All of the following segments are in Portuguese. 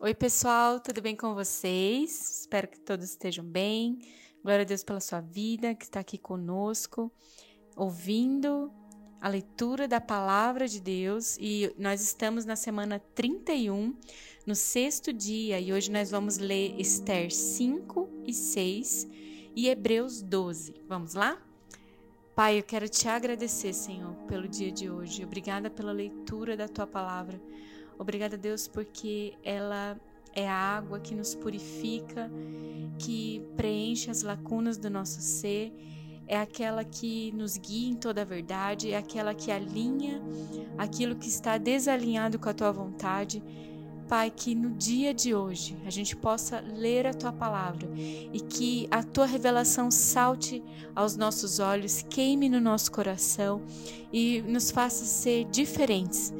Oi, pessoal, tudo bem com vocês? Espero que todos estejam bem. Glória a Deus pela sua vida que está aqui conosco, ouvindo a leitura da palavra de Deus. E nós estamos na semana 31, no sexto dia, e hoje nós vamos ler Esther 5 e 6 e Hebreus 12. Vamos lá? Pai, eu quero te agradecer, Senhor, pelo dia de hoje. Obrigada pela leitura da tua palavra. Obrigada, Deus, porque ela é a água que nos purifica, que preenche as lacunas do nosso ser, é aquela que nos guia em toda a verdade, é aquela que alinha aquilo que está desalinhado com a tua vontade. Pai, que no dia de hoje a gente possa ler a tua palavra e que a tua revelação salte aos nossos olhos, queime no nosso coração e nos faça ser diferentes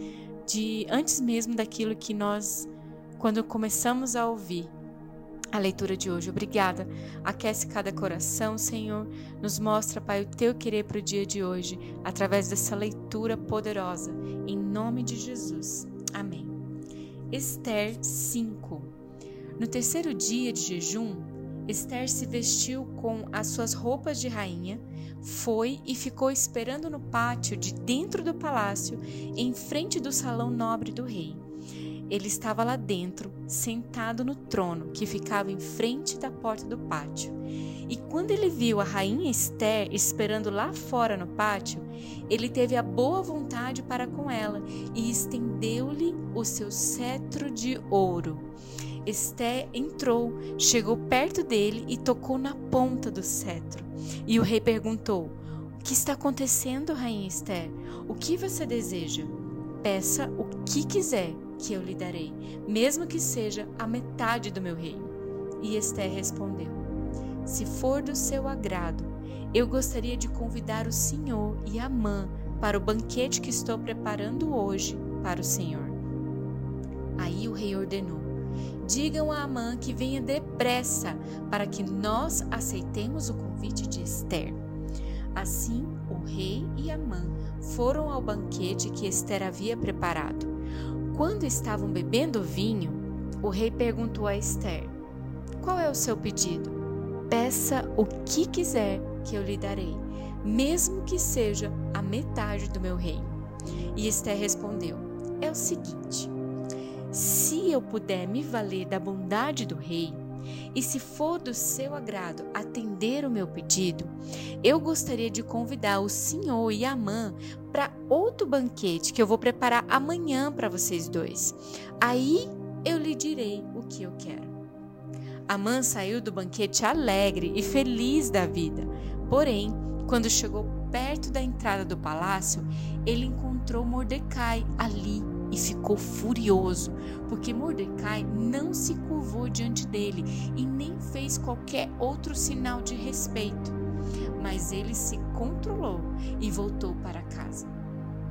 de antes mesmo daquilo que nós, quando começamos a ouvir a leitura de hoje. Obrigada. Aquece cada coração, Senhor. Nos mostra, Pai, o teu querer para o dia de hoje, através dessa leitura poderosa. Em nome de Jesus. Amém. Esther 5. No terceiro dia de jejum, Esther se vestiu com as suas roupas de rainha, foi e ficou esperando no pátio de dentro do palácio, em frente do salão nobre do rei. Ele estava lá dentro, sentado no trono que ficava em frente da porta do pátio. E quando ele viu a rainha Esther esperando lá fora no pátio, ele teve a boa vontade para com ela e estendeu-lhe o seu cetro de ouro. Esté entrou, chegou perto dele e tocou na ponta do cetro. E o rei perguntou: O que está acontecendo, rainha Esther? O que você deseja? Peça o que quiser, que eu lhe darei, mesmo que seja a metade do meu reino. E Esther respondeu: Se for do seu agrado, eu gostaria de convidar o senhor e a mãe para o banquete que estou preparando hoje para o senhor. Aí o rei ordenou: Digam a Amã que venha depressa, para que nós aceitemos o convite de Esther. Assim, o rei e Amã foram ao banquete que Esther havia preparado. Quando estavam bebendo vinho, o rei perguntou a Esther: Qual é o seu pedido? Peça o que quiser que eu lhe darei, mesmo que seja a metade do meu reino. E Esther respondeu: É o seguinte se eu puder me valer da bondade do rei, e se for do seu agrado atender o meu pedido, eu gostaria de convidar o senhor e a mãe para outro banquete que eu vou preparar amanhã para vocês dois. Aí eu lhe direi o que eu quero. Amã saiu do banquete alegre e feliz da vida. Porém, quando chegou perto da entrada do palácio, ele encontrou Mordecai ali e ficou furioso, porque Mordecai não se curvou diante dele e nem fez qualquer outro sinal de respeito. Mas ele se controlou e voltou para casa.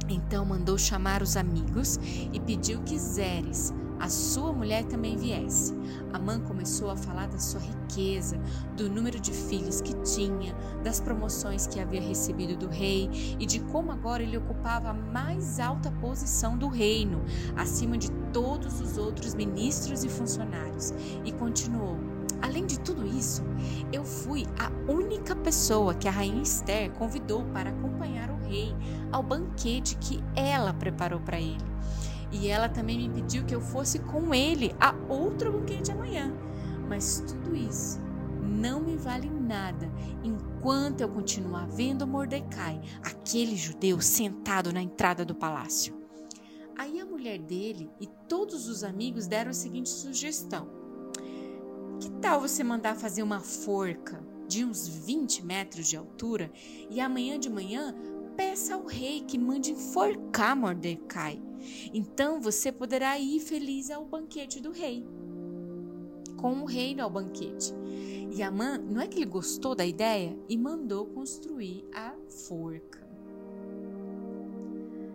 Então mandou chamar os amigos e pediu que Zeres, a sua mulher também viesse. Amã começou a falar da sua riqueza, do número de filhos que tinha, das promoções que havia recebido do rei e de como agora ele ocupava a mais alta posição do reino, acima de todos os outros ministros e funcionários. E continuou: Além de tudo isso, eu fui a única pessoa que a rainha Esther convidou para acompanhar o rei ao banquete que ela preparou para ele. E ela também me pediu que eu fosse com ele a outro banquete amanhã. Mas tudo isso não me vale nada enquanto eu continuar vendo Mordecai, aquele judeu sentado na entrada do palácio. Aí a mulher dele e todos os amigos deram a seguinte sugestão: tal você mandar fazer uma forca de uns 20 metros de altura e amanhã de manhã peça ao rei que mande enforcar Mordecai? Então você poderá ir feliz ao banquete do rei, com o reino ao banquete. E Amã, não é que ele gostou da ideia e mandou construir a forca.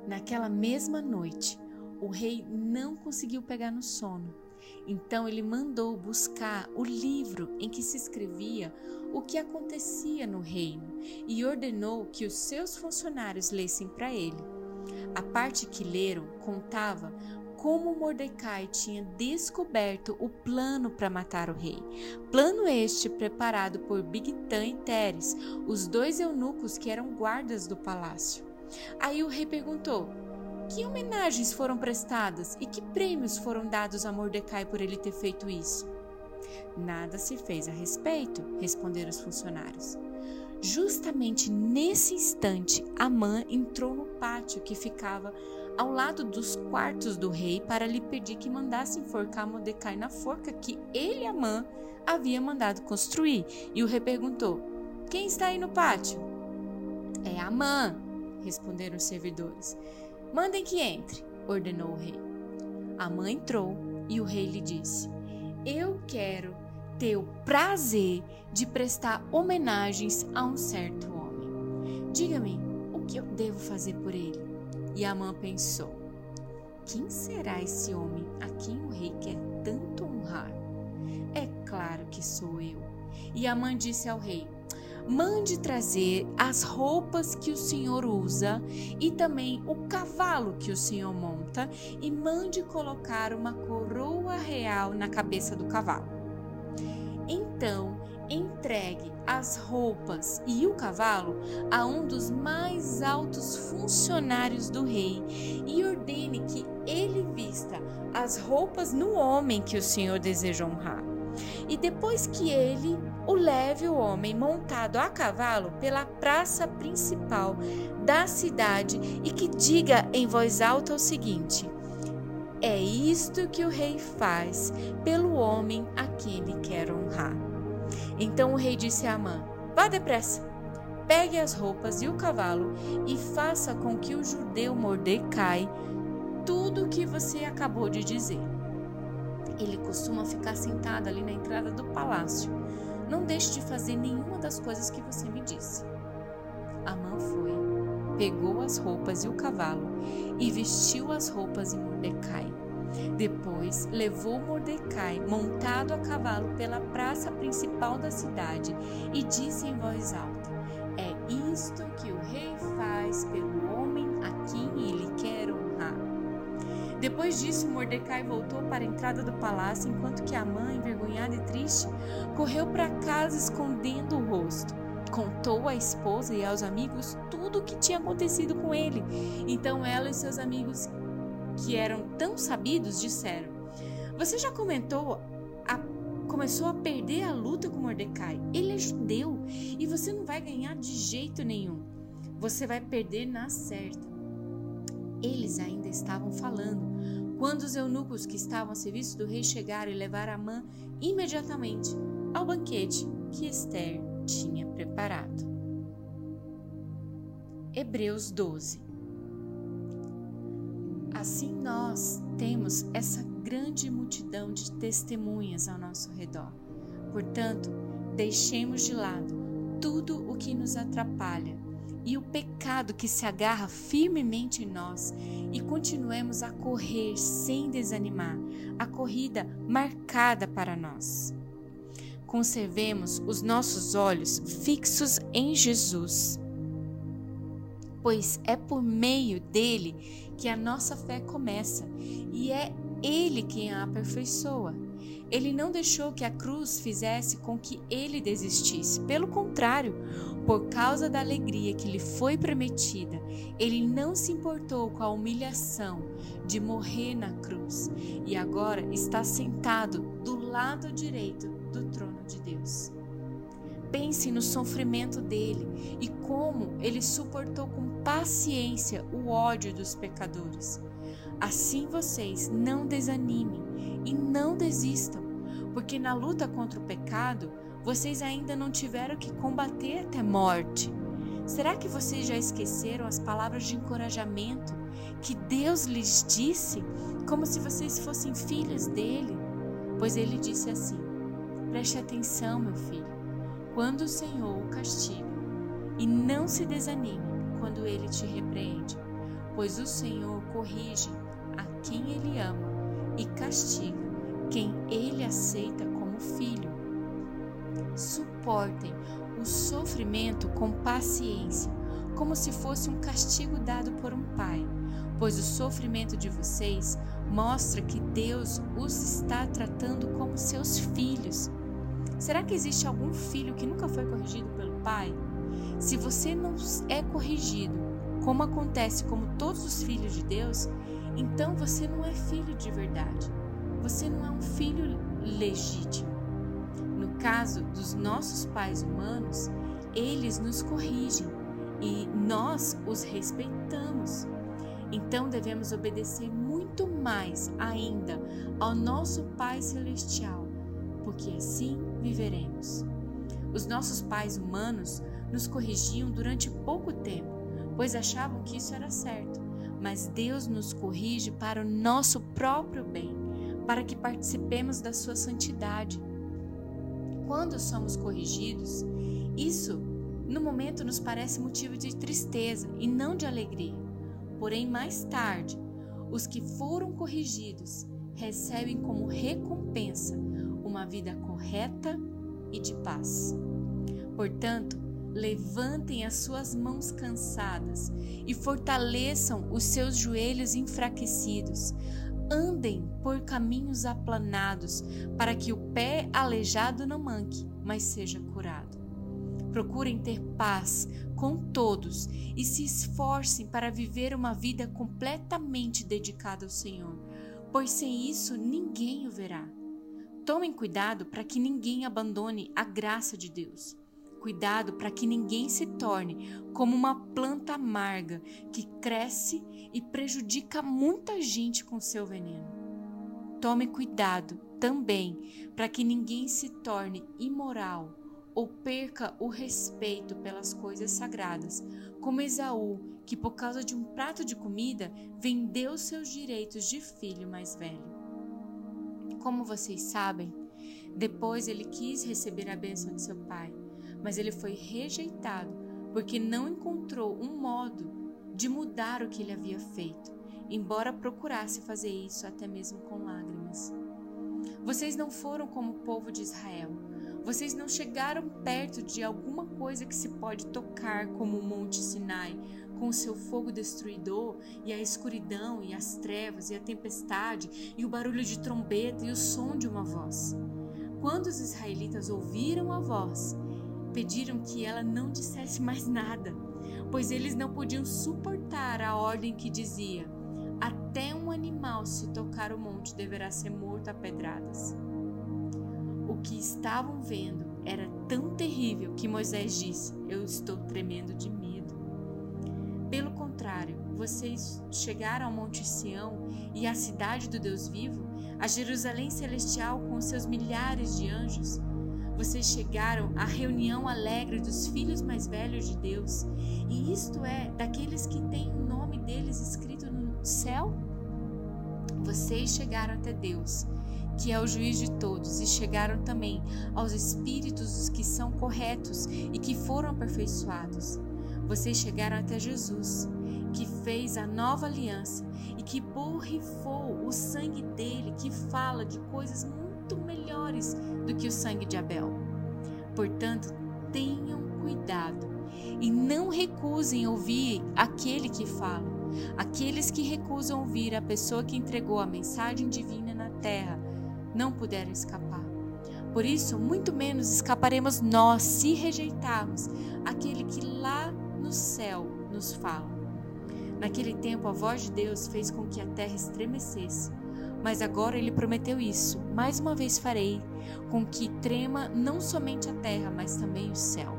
Naquela mesma noite, o rei não conseguiu pegar no sono. Então ele mandou buscar o livro em que se escrevia o que acontecia no reino e ordenou que os seus funcionários lessem para ele. A parte que leram contava como Mordecai tinha descoberto o plano para matar o rei. Plano este preparado por Bigtan e Teres, os dois eunucos que eram guardas do palácio. Aí o rei perguntou: Que homenagens foram prestadas e que prêmios foram dados a Mordecai por ele ter feito isso? Nada se fez a respeito, responderam os funcionários. Justamente nesse instante, Amã entrou no pátio que ficava ao lado dos quartos do rei para lhe pedir que mandasse enforcar Mordecai na forca que ele, Amã, havia mandado construir. E o rei perguntou: Quem está aí no pátio? É Amã, responderam os servidores. Mandem que entre, ordenou o rei. Amã entrou e o rei lhe disse: Eu quero ter o prazer de prestar homenagens a um certo homem. Diga-me, o que eu devo fazer por ele? E Amã pensou: Quem será esse homem a quem o rei quer tanto honrar? É claro que sou eu. E Amã disse ao rei: Mande trazer as roupas que o senhor usa e também o cavalo que o senhor monta, e mande colocar uma coroa real na cabeça do cavalo. Então, entregue as roupas e o cavalo a um dos mais altos funcionários do rei e ordene que ele vista as roupas no homem que o Senhor deseja honrar. E depois que ele o leve o homem montado a cavalo pela praça principal da cidade e que diga em voz alta o seguinte: É isto que o rei faz pelo homem a quem ele quer honrar. Então o rei disse a Amã: Vá depressa, pegue as roupas e o cavalo e faça com que o judeu Mordecai tudo o que você acabou de dizer. Ele costuma ficar sentado ali na entrada do palácio. Não deixe de fazer nenhuma das coisas que você me disse. Amã foi, pegou as roupas e o cavalo e vestiu as roupas em Mordecai. Depois levou Mordecai montado a cavalo pela praça principal da cidade e disse em voz alta: É isto que o rei faz pelo Depois disso, Mordecai voltou para a entrada do palácio, enquanto que a mãe, envergonhada e triste, correu para casa escondendo o rosto. Contou à esposa e aos amigos tudo o que tinha acontecido com ele. Então ela e seus amigos que eram tão sabidos disseram: Você já comentou a, começou a perder a luta com Mordecai. Ele é judeu e você não vai ganhar de jeito nenhum. Você vai perder na certa. Eles ainda estavam falando quando os eunucos que estavam a serviço do rei chegaram e levaram a mãe imediatamente ao banquete que Esther tinha preparado. Hebreus 12 Assim nós temos essa grande multidão de testemunhas ao nosso redor. Portanto, deixemos de lado tudo o que nos atrapalha e o pecado que se agarra firmemente em nós e continuemos a correr sem desanimar a corrida marcada para nós. Conservemos os nossos olhos fixos em Jesus pois é por meio dele que a nossa fé começa e é ele quem a aperfeiçoa. Ele não deixou que a cruz fizesse com que ele desistisse. Pelo contrário, por causa da alegria que lhe foi prometida, ele não se importou com a humilhação de morrer na cruz e agora está sentado do lado direito do trono de Deus. Pense no sofrimento dele e como ele suportou com paciência o ódio dos pecadores. Assim vocês não desanimem e não desistam, porque na luta contra o pecado vocês ainda não tiveram que combater até morte. Será que vocês já esqueceram as palavras de encorajamento que Deus lhes disse, como se vocês fossem filhos dele? Pois ele disse assim: Preste atenção, meu filho quando o Senhor o castiga, e não se desanime quando ele te repreende, pois o Senhor corrige a quem ele ama e castiga quem ele aceita como filho. Suportem o sofrimento com paciência, como se fosse um castigo dado por um pai, pois o sofrimento de vocês mostra que Deus os está tratando como seus filhos. Será que existe algum filho que nunca foi corrigido pelo pai? Se você não é corrigido, como acontece como todos os filhos de Deus, então você não é filho de verdade. Você não é um filho legítimo. No caso dos nossos pais humanos, eles nos corrigem e nós os respeitamos. Então devemos obedecer muito mais ainda ao nosso Pai Celestial, porque assim viveremos. Os nossos pais humanos nos corrigiam durante pouco tempo, pois achavam que isso era certo, mas Deus nos corrige para o nosso próprio bem, para que participemos da sua santidade. Quando somos corrigidos, isso no momento nos parece motivo de tristeza e não de alegria. Porém, mais tarde, os que foram corrigidos recebem como recompensa uma vida correta e de paz. Portanto, levantem as suas mãos cansadas e fortaleçam os seus joelhos enfraquecidos. Andem por caminhos aplanados, para que o pé aleijado não manque, mas seja curado. Procurem ter paz com todos e se esforcem para viver uma vida completamente dedicada ao Senhor, pois sem isso ninguém o verá. Tomem cuidado para que ninguém abandone a graça de Deus. Cuidado para que ninguém se torne como uma planta amarga que cresce e prejudica muita gente com seu veneno. Tome cuidado também para que ninguém se torne imoral ou perca o respeito pelas coisas sagradas, como Esaú, que por causa de um prato de comida vendeu seus direitos de filho mais velho. Como vocês sabem, depois ele quis receber a bênção de seu pai, mas ele foi rejeitado porque não encontrou um modo de mudar o que ele havia feito, embora procurasse fazer isso até mesmo com lágrimas. Vocês não foram como o povo de Israel. Vocês não chegaram perto de alguma coisa que se pode tocar, como o Monte Sinai, com seu fogo destruidor, e a escuridão, e as trevas, e a tempestade, e o barulho de trombeta, e o som de uma voz. Quando os israelitas ouviram a voz, pediram que ela não dissesse mais nada, pois eles não podiam suportar a ordem que dizia: Até um animal, se tocar o monte, deverá ser morto a pedradas. O que estavam vendo era tão terrível que Moisés disse: Eu estou tremendo de medo contrário, vocês chegaram ao Monte Sião e à cidade do Deus vivo, a Jerusalém celestial com seus milhares de anjos. Vocês chegaram à reunião alegre dos filhos mais velhos de Deus, e isto é, daqueles que têm o nome deles escrito no céu? Vocês chegaram até Deus, que é o juiz de todos, e chegaram também aos espíritos dos que são corretos e que foram aperfeiçoados. Vocês chegaram até Jesus, que fez a nova aliança e que borrifou o sangue dele, que fala de coisas muito melhores do que o sangue de Abel. Portanto, tenham cuidado e não recusem ouvir aquele que fala. Aqueles que recusam ouvir a pessoa que entregou a mensagem divina na terra não puderam escapar. Por isso, muito menos escaparemos nós se rejeitarmos aquele que lá no céu nos fala. Naquele tempo, a voz de Deus fez com que a terra estremecesse. Mas agora ele prometeu isso: mais uma vez farei com que trema não somente a terra, mas também o céu.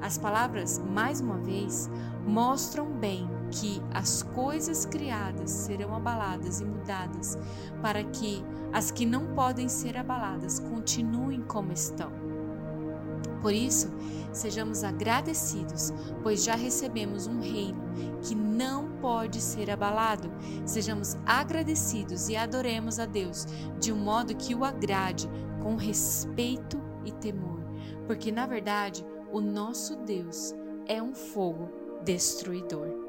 As palavras, mais uma vez, mostram bem que as coisas criadas serão abaladas e mudadas, para que as que não podem ser abaladas continuem como estão. Por isso, sejamos agradecidos, pois já recebemos um reino que não pode ser abalado. Sejamos agradecidos e adoremos a Deus de um modo que o agrade, com respeito e temor, porque na verdade o nosso Deus é um fogo destruidor.